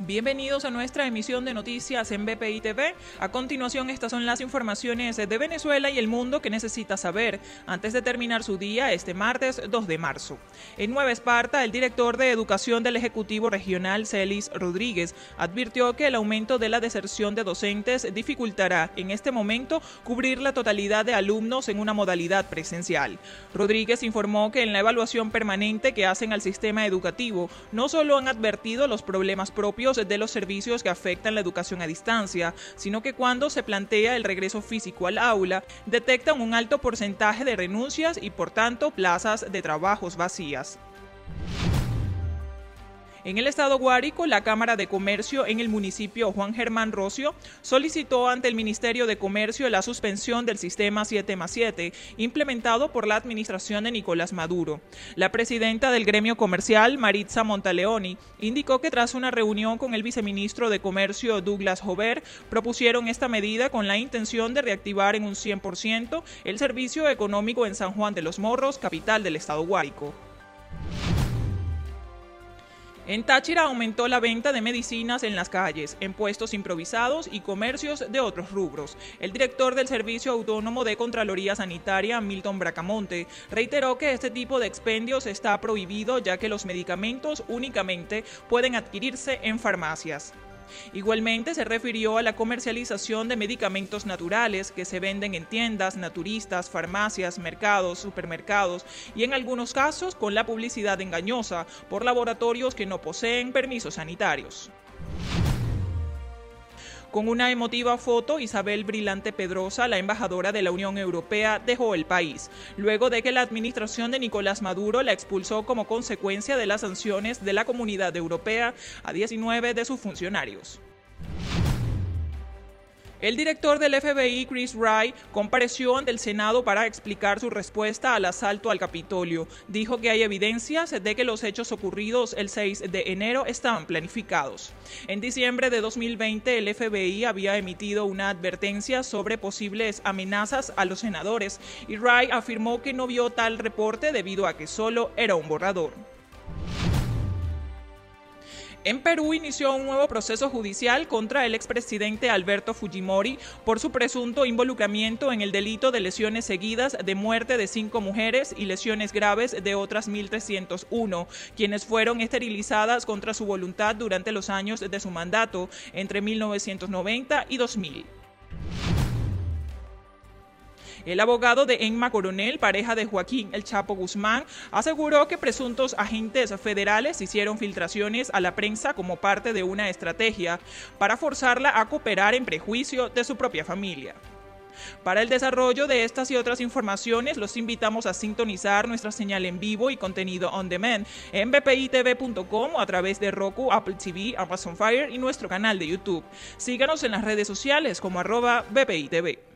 Bienvenidos a nuestra emisión de noticias en BPI TV. A continuación, estas son las informaciones de Venezuela y el mundo que necesita saber antes de terminar su día este martes 2 de marzo. En Nueva Esparta, el director de Educación del Ejecutivo Regional, Celis Rodríguez, advirtió que el aumento de la deserción de docentes dificultará en este momento cubrir la totalidad de alumnos en una modalidad presencial. Rodríguez informó que en la evaluación permanente que hacen al sistema educativo no solo han advertido los problemas propios de los servicios que afectan la educación a distancia, sino que cuando se plantea el regreso físico al aula, detectan un alto porcentaje de renuncias y por tanto plazas de trabajos vacías. En el estado Guárico, la Cámara de Comercio en el municipio Juan Germán Rocio solicitó ante el Ministerio de Comercio la suspensión del sistema 7 más 7 implementado por la administración de Nicolás Maduro. La presidenta del gremio comercial, Maritza Montaleoni, indicó que tras una reunión con el viceministro de Comercio, Douglas Jover, propusieron esta medida con la intención de reactivar en un 100% el servicio económico en San Juan de los Morros, capital del estado Guárico. En Táchira aumentó la venta de medicinas en las calles, en puestos improvisados y comercios de otros rubros. El director del Servicio Autónomo de Contraloría Sanitaria, Milton Bracamonte, reiteró que este tipo de expendios está prohibido ya que los medicamentos únicamente pueden adquirirse en farmacias. Igualmente se refirió a la comercialización de medicamentos naturales que se venden en tiendas, naturistas, farmacias, mercados, supermercados y en algunos casos con la publicidad engañosa por laboratorios que no poseen permisos sanitarios. Con una emotiva foto, Isabel Brilante Pedrosa, la embajadora de la Unión Europea, dejó el país, luego de que la administración de Nicolás Maduro la expulsó como consecuencia de las sanciones de la Comunidad Europea a 19 de sus funcionarios. El director del FBI, Chris Wright, compareció ante el Senado para explicar su respuesta al asalto al Capitolio. Dijo que hay evidencias de que los hechos ocurridos el 6 de enero estaban planificados. En diciembre de 2020, el FBI había emitido una advertencia sobre posibles amenazas a los senadores y Wright afirmó que no vio tal reporte debido a que solo era un borrador. En Perú inició un nuevo proceso judicial contra el expresidente Alberto Fujimori por su presunto involucramiento en el delito de lesiones seguidas de muerte de cinco mujeres y lesiones graves de otras 1.301, quienes fueron esterilizadas contra su voluntad durante los años de su mandato entre 1990 y 2000. El abogado de Enma Coronel, pareja de Joaquín El Chapo Guzmán, aseguró que presuntos agentes federales hicieron filtraciones a la prensa como parte de una estrategia para forzarla a cooperar en prejuicio de su propia familia. Para el desarrollo de estas y otras informaciones, los invitamos a sintonizar nuestra señal en vivo y contenido on demand en bpitv.com a través de Roku, Apple TV, Amazon Fire y nuestro canal de YouTube. Síganos en las redes sociales como arroba bpitv.